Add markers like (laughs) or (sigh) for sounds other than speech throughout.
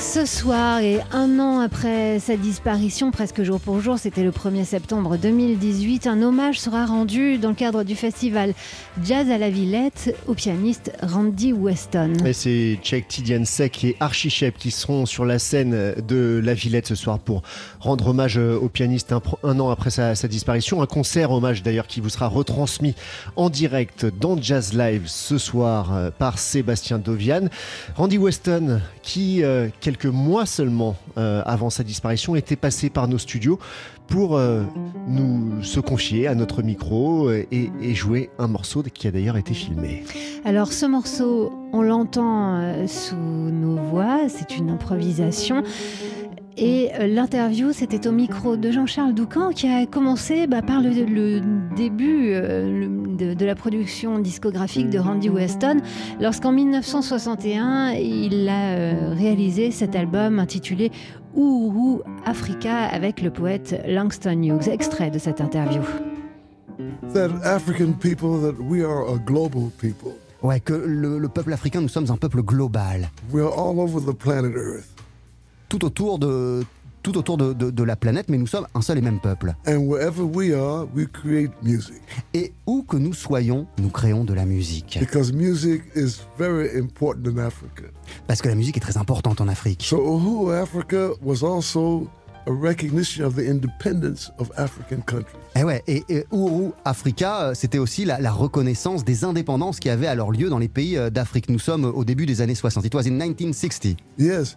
Ce soir et un an après sa disparition, presque jour pour jour, c'était le 1er septembre 2018, un hommage sera rendu dans le cadre du festival Jazz à la Villette au pianiste Randy Weston. Et c'est Tchèque Tidiansek et Archie Shep qui seront sur la scène de la Villette ce soir pour rendre hommage au pianiste un, an après sa, sa, disparition. Un concert hommage d'ailleurs qui vous sera retransmis en direct dans Jazz Live ce soir euh, par Sébastien Dovian. Randy Weston qui, euh, quelques mois seulement euh, avant sa disparition, était passé par nos studios pour euh, nous se confier à notre micro et, et, jouer un morceau qui a d'ailleurs été filmé. Alors ce morceau, on l'entend euh, sous nos voix, c'est une improvisation. Et euh, l'interview, c'était au micro de Jean-Charles Doucan qui a commencé bah, par le, début euh, de, la production discographique de Randy Weston, lorsqu'en 1961, il a réalisé cet album intitulé Ouru Africa avec le poète Langston Hughes. Extrait de cette interview. Ouais, que le, le peuple africain, nous sommes un peuple global. We are all over the planet Earth. tout autour de tout autour de, de, de, la planète, mais nous sommes un seul et même peuple. We are, we et où que nous soyons, nous créons de la musique. Music Parce que la musique est très importante en Afrique. So Africa was also a recognition of the independence of African countries. Et ouais, et, et Uhuru Africa, c'était aussi la, la, reconnaissance des indépendances qui avaient alors lieu dans les pays d'Afrique. Nous sommes au début des années 60. It was in 1960. Yes.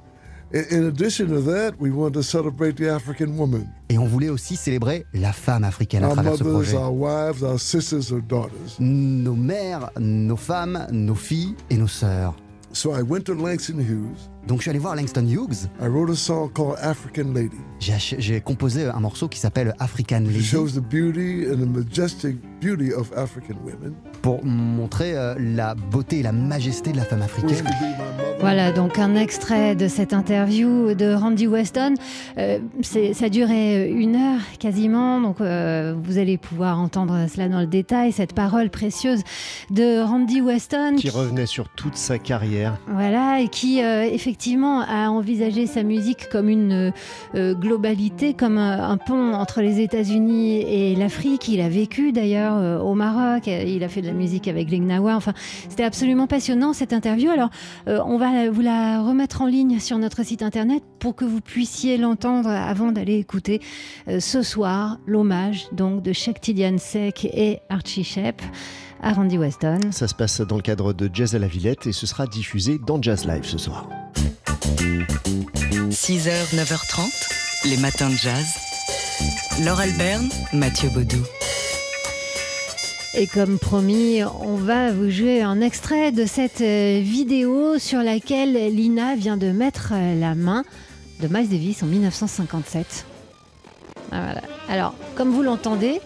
In addition to that, we want to celebrate the African woman. Et on voulait aussi célébrer la femme africaine à our travers mothers, ce projet. Our wives, our sisters, our daughters. Nos mères, nos femmes, nos filles et nos sœurs. So I went to Langston Hughes. Donc je suis allé voir Langston Hughes. I wrote a song called African Lady. J'ai composé un morceau qui s'appelle African Lady. It shows the beauty and the majestic beauty of African women. Pour montrer euh, la beauté et la majesté de la femme africaine. Voilà donc un extrait de cette interview de Randy Weston. Euh, ça durait une heure quasiment, donc euh, vous allez pouvoir entendre cela dans le détail, cette parole précieuse de Randy Weston. Qui revenait sur toute sa carrière. Voilà, et qui euh, effectivement a envisagé sa musique comme une euh, globalité, comme un, pont entre les États-Unis et l'Afrique. Il a vécu d'ailleurs euh, au Maroc, il a fait de la musique avec les Gnawa. Enfin, c'était absolument passionnant cette interview. Alors, euh, on va vous la remettre en ligne sur notre site internet pour que vous puissiez l'entendre avant d'aller écouter euh, ce soir l'hommage donc de Tidiane Sek et Archie Shep à Randy Weston. Ça se passe dans le cadre de Jazz à la Villette et ce sera diffusé dans Jazz Live ce soir. 6h, 9h30, les matins de jazz. Laure Alberne, Mathieu Baudou. Et comme promis, on va vous jouer un extrait de cette vidéo sur laquelle Lina vient de mettre la main de Miles Davis en 1957. Ah, voilà. Alors, comme vous l'entendez,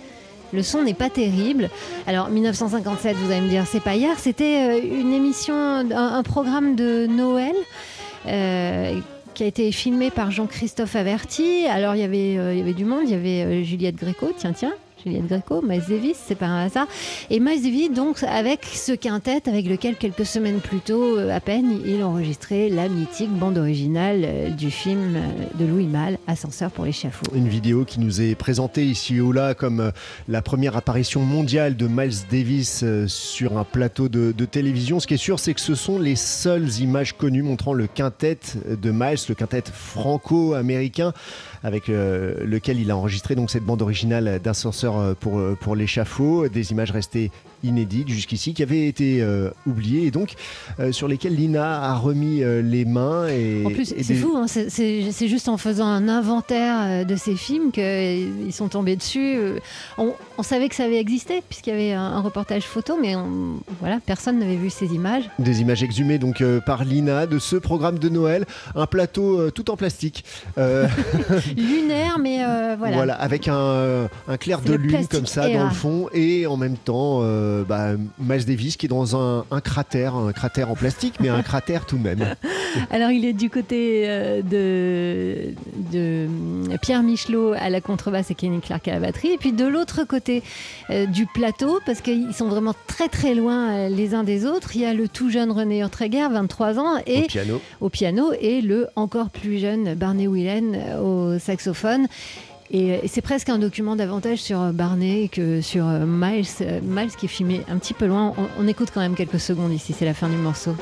le son n'est pas terrible. Alors 1957, vous allez me dire, c'est pas hier, c'était une émission, un, programme de Noël. Euh, qui a été filmé par Jean-Christophe Averti. Alors il y avait, euh, du monde, il y avait euh, Juliette Gréco, tiens tiens, Juliette Greco, Miles Davis, c'est pas un hasard. Et Miles Davis, donc, avec ce quintet avec lequel, quelques semaines plus tôt, à peine, il enregistrait la mythique bande originale du film de Louis Malle, Ascenseur pour l'échafaud. Une vidéo qui nous est présentée ici ou là comme la première apparition mondiale de Miles Davis sur un plateau de, de télévision. Ce qui est sûr, c'est que ce sont les seules images connues montrant le quintet de Miles, le quintet franco-américain avec euh, lequel il a enregistré donc cette bande originale d'ascenseur pour, pour l'échafaud, des images restées inédites jusqu'ici qui avaient été euh, oubliées et donc euh, sur lesquelles Lina a remis euh, les mains et en plus c'est des... fou hein, c'est juste en faisant un inventaire de ces films qu'ils sont tombés dessus on, on, savait que ça avait existé puisqu'il y avait un, un, reportage photo mais on, voilà personne n'avait vu ces images. Des images exhumées donc par Lina de ce programme de Noël un plateau tout en plastique (laughs) lunaire mais voilà voilà avec un, un clair de lune comme ça Era. dans le fond et en même temps euh, bah, Miles Davis qui est dans un, un cratère, un cratère en plastique, mais un (laughs) cratère tout de même. Alors, il est du côté euh, de, de euh, Pierre Michelot à la contrebasse et Kenny Clark à la batterie. Et puis de l'autre côté euh, du plateau, parce qu'ils sont vraiment très très loin euh, les uns des autres, il y a le tout jeune René Ortreger, 23 ans, et Au piano. au piano, et le encore plus jeune Barney Whelan euh, saxophone. Et euh, c'est presque un document davantage sur euh, Barney que sur euh, Miles, Miles qui est filmé un petit peu loin. On écoute quand même quelques secondes ici, c'est la fin du morceau.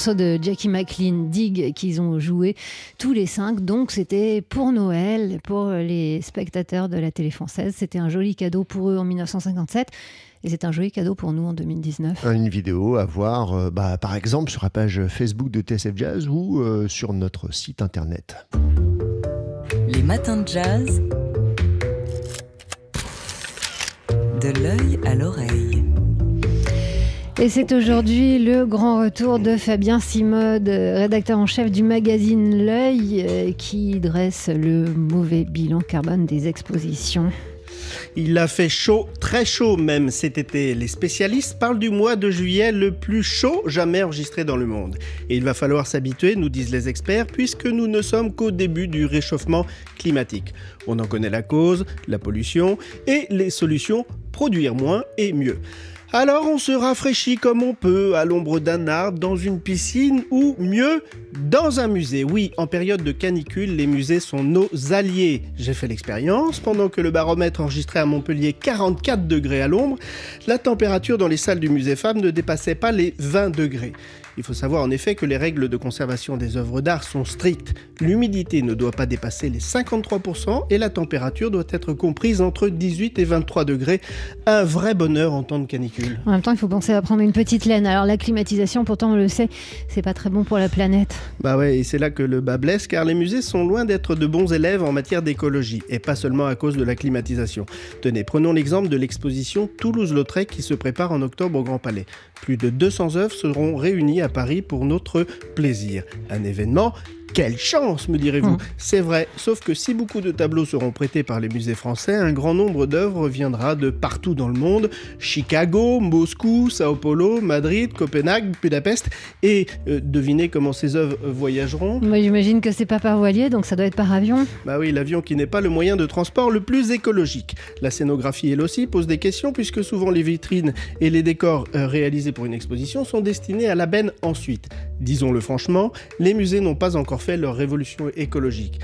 Morceau de Jackie McLean, Dig, qu'ils ont joué tous les cinq. Donc, c'était pour Noël, pour les spectateurs de la télé française. C'était un joli cadeau pour eux en 1957. Et c'est un joli cadeau pour nous en 2019. Une vidéo à voir, euh, bah, par exemple, sur la page Facebook de TSF Jazz ou euh, sur notre site internet. Les matins de jazz. De l'œil à l'oreille. Et c'est aujourd'hui le grand retour de Fabien Simode, rédacteur en chef du magazine L'œil, euh, qui dresse le mauvais bilan carbone des expositions. Il a fait chaud, très chaud même cet été. Les spécialistes parlent du mois de juillet le plus chaud jamais enregistré dans le monde. Et il va falloir s'habituer, nous disent les experts, puisque nous ne sommes qu'au début du réchauffement climatique. On en connaît la cause, la pollution, et les solutions, produire moins et mieux. Alors on se rafraîchit comme on peut, à l'ombre d'un arbre, dans une piscine ou mieux, dans un musée. Oui, en période de canicule, les musées sont nos alliés. J'ai fait l'expérience, pendant que le baromètre enregistrait à Montpellier 44 degrés à l'ombre, la température dans les salles du musée Femmes ne dépassait pas les 20 degrés. Il faut savoir en effet que les règles de conservation des œuvres d'art sont strictes. L'humidité ne doit pas dépasser les 53% et la température doit être comprise entre 18 et 23 degrés. Un vrai bonheur en temps de canicule. En même temps, il faut penser à prendre une petite laine. Alors la climatisation, pourtant on le sait, c'est pas très bon pour la planète. Bah ouais, et c'est là que le bas blesse, car les musées sont loin d'être de bons élèves en matière d'écologie, et pas seulement à cause de la climatisation. Tenez, prenons l'exemple de l'exposition Toulouse-Lautrec qui se prépare en octobre au Grand Palais. Plus de 200 œuvres seront réunies à Paris pour notre plaisir. Un événement quelle chance, me direz-vous. Mmh. C'est vrai, sauf que si beaucoup de tableaux seront prêtés par les musées français, un grand nombre d'œuvres viendra de partout dans le monde. Chicago, Moscou, Sao Paulo, Madrid, Copenhague, Budapest. Et euh, devinez comment ces œuvres voyageront Moi j'imagine que c'est pas par voilier, donc ça doit être par avion. Bah oui, l'avion qui n'est pas le moyen de transport le plus écologique. La scénographie, elle aussi, pose des questions puisque souvent les vitrines et les décors euh, réalisés pour une exposition sont destinés à la benne ensuite. Disons-le franchement, les musées n'ont pas encore fait leur révolution écologique.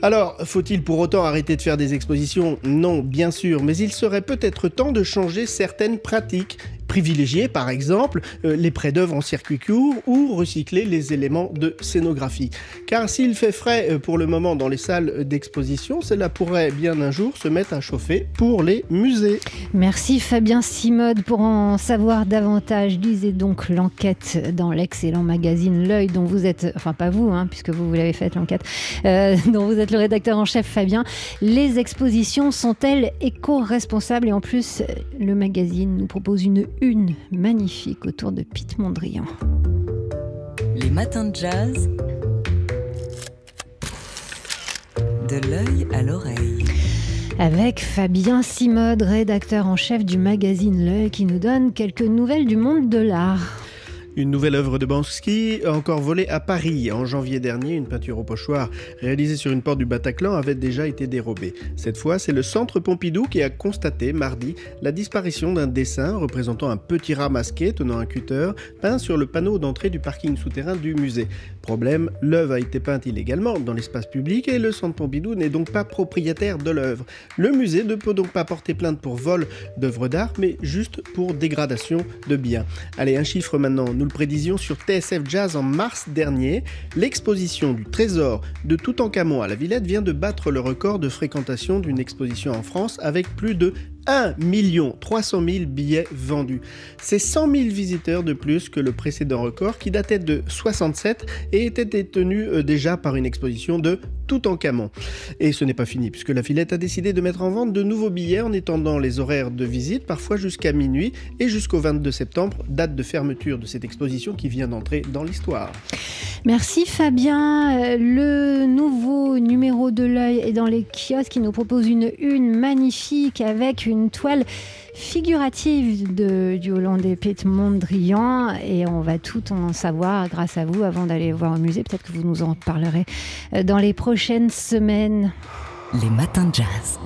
Alors, faut-il pour autant arrêter de faire des expositions? Non, bien sûr, mais il serait peut-être temps de changer certaines pratiques. Privilégier, par exemple, euh, les prêts d'œuvres en circuit court ou recycler les éléments de scénographie. Car s'il fait frais euh, pour le moment dans les salles d'exposition, cela pourrait bien un jour se mettre à chauffer pour les musées. Merci Fabien Simode. Pour en savoir davantage, lisez donc l'enquête dans l'excellent magazine L'œil dont vous êtes, enfin pas vous, hein, puisque vous, vous l'avez faite l'enquête, euh, (laughs) dont vous êtes le rédacteur en chef Fabien. Les expositions sont-elles éco-responsables? Et en plus, le magazine nous propose une une magnifique autour de Pete Mondrian. Les matins de jazz. De l'œil à l'oreille. Avec Fabien Simode, rédacteur en chef du magazine L'œil, qui nous donne quelques nouvelles du monde de l'art. Une nouvelle œuvre de Banksy a encore volé à Paris. En janvier dernier, une peinture au pochoir réalisée sur une porte du Bataclan avait déjà été dérobée. Cette fois, c'est le Centre Pompidou qui a constaté mardi la disparition d'un dessin représentant un petit rat masqué tenant un cutter peint sur le panneau d'entrée du parking souterrain du musée. Problème, l'œuvre a été peinte illégalement dans l'espace public et le Centre Pompidou n'est donc pas propriétaire de l'œuvre. Le musée ne peut donc pas porter plainte pour vol d'œuvres d'art, mais juste pour dégradation de biens. Allez, un chiffre maintenant. Le prédisions sur TSF Jazz en mars dernier. L'exposition du trésor de Toutankhamon à la Villette vient de battre le record de fréquentation d'une exposition en France avec plus de 1 300 000 billets vendus. C'est 100 000 visiteurs de plus que le précédent record qui datait de 67 et était détenu euh, déjà par une exposition de Toutankhamon. Et ce n'est pas fini puisque la Villette a décidé de mettre en vente de nouveaux billets en étendant les horaires de visite parfois jusqu'à minuit et jusqu'au 22 septembre, date de fermeture de cette exposition qui vient d'entrer dans l'histoire. Merci Fabien. Euh, Le nouveau numéro de l'œil est dans les kiosques qui nous propose une une magnifique avec une toile figurative de, du Hollandais Piet Mondrian et on va tout en savoir grâce à vous avant d'aller voir au musée. Peut-être que vous nous en parlerez euh, dans les prochaines semaines. Les matins de jazz.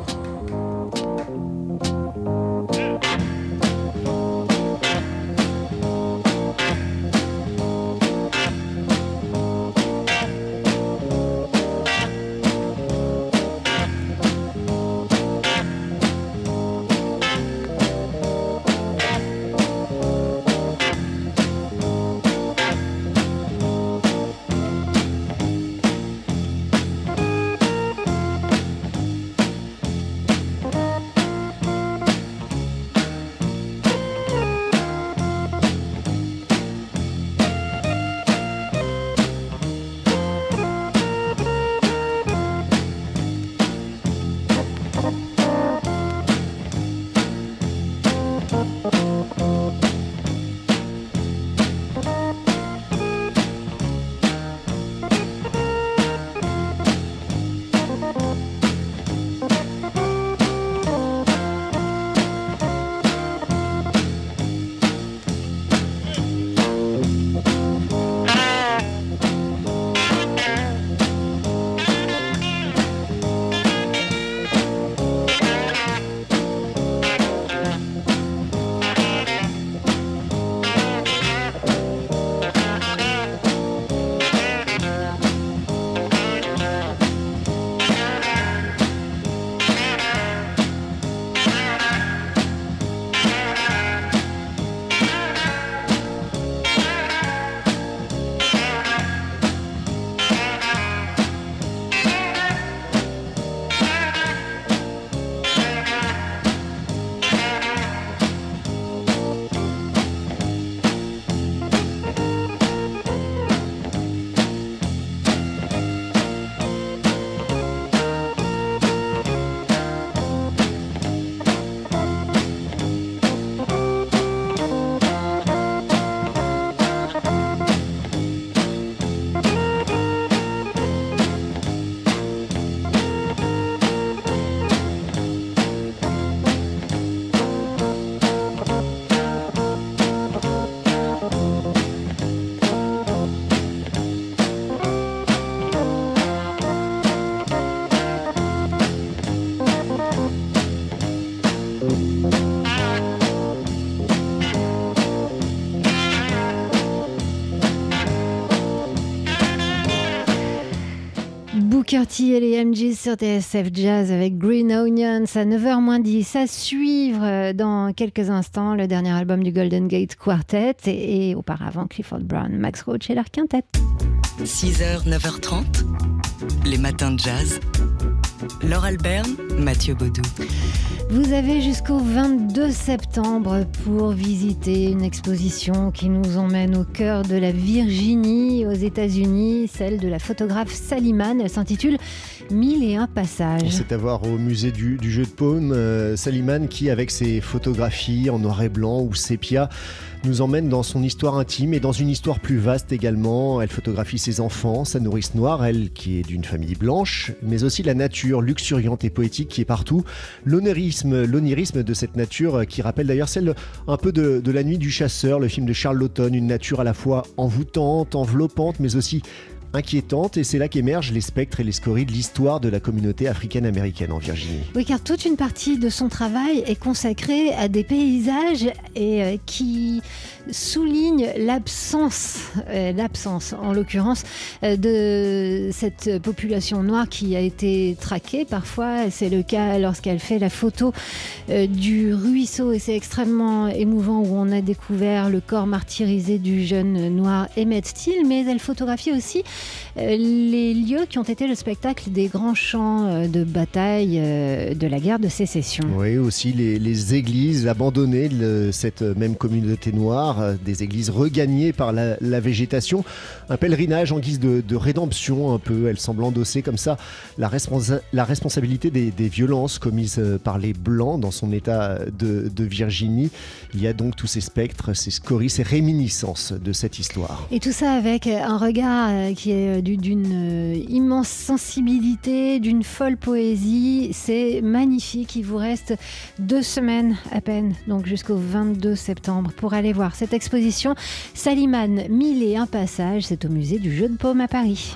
T et les MGs sur TSF Jazz avec Green Onions à 9h 10. À suivre euh, dans quelques instants le dernier album du Golden Gate Quartet et, auparavant Clifford Brown, Max Roach et leur quintette. 6h, 9h30, les matins de jazz. Laure Alberne, Mathieu Baudou. Vous avez jusqu'au 22 septembre pour visiter une exposition qui nous emmène au cœur de la Virginie, aux États-Unis, celle de la photographe Saliman. Elle s'intitule Mille et un passages. C'est à voir au musée du, du jeu de paume, euh, Saliman qui, avec ses photographies en noir et blanc ou sépia, nous emmène dans son histoire intime et dans une histoire plus vaste également. Elle photographie ses enfants, sa nourrice noire, elle qui est d'une famille blanche, mais aussi la nature luxuriante et poétique qui est partout. L'onirisme, de cette nature qui rappelle d'ailleurs celle un peu de, de La Nuit du Chasseur, le film de Charles Laughton, une nature à la fois envoûtante, enveloppante, mais aussi inquiétante et c'est là qu'émergent les spectres et les scories de l'histoire de la communauté africaine-américaine en Virginie. Oui, car toute une partie de son travail est consacrée à des paysages et euh, qui souligne l'absence, euh, l'absence en l'occurrence, euh, de cette population noire qui a été traquée parfois. C'est le cas lorsqu'elle fait la photo du ruisseau et c'est extrêmement émouvant où on a découvert le corps martyrisé du jeune noir Emmett Till, mais elle photographie aussi les lieux qui ont été le spectacle des grands champs euh, de bataille euh, de la guerre de sécession. Oui, aussi les, les églises abandonnées de cette même communauté noire, euh, des églises regagnées par la, la végétation. Un pèlerinage en guise de, de rédemption un peu. Elle semble endosser comme ça la, responsa- la responsabilité des, des violences commises euh, par les Blancs dans son état de, de Virginie. Il y a donc tous ces spectres, ces scories, ces réminiscences de cette histoire. Et tout ça avec un regard euh, du- d'une euh, immense sensibilité, d'une folle poésie. C'est magnifique. Il vous reste deux semaines à peine, donc jusqu'au 22 septembre, pour aller voir cette exposition. Salimane, mille et un passages, c'est au musée du jeu de paume à Paris.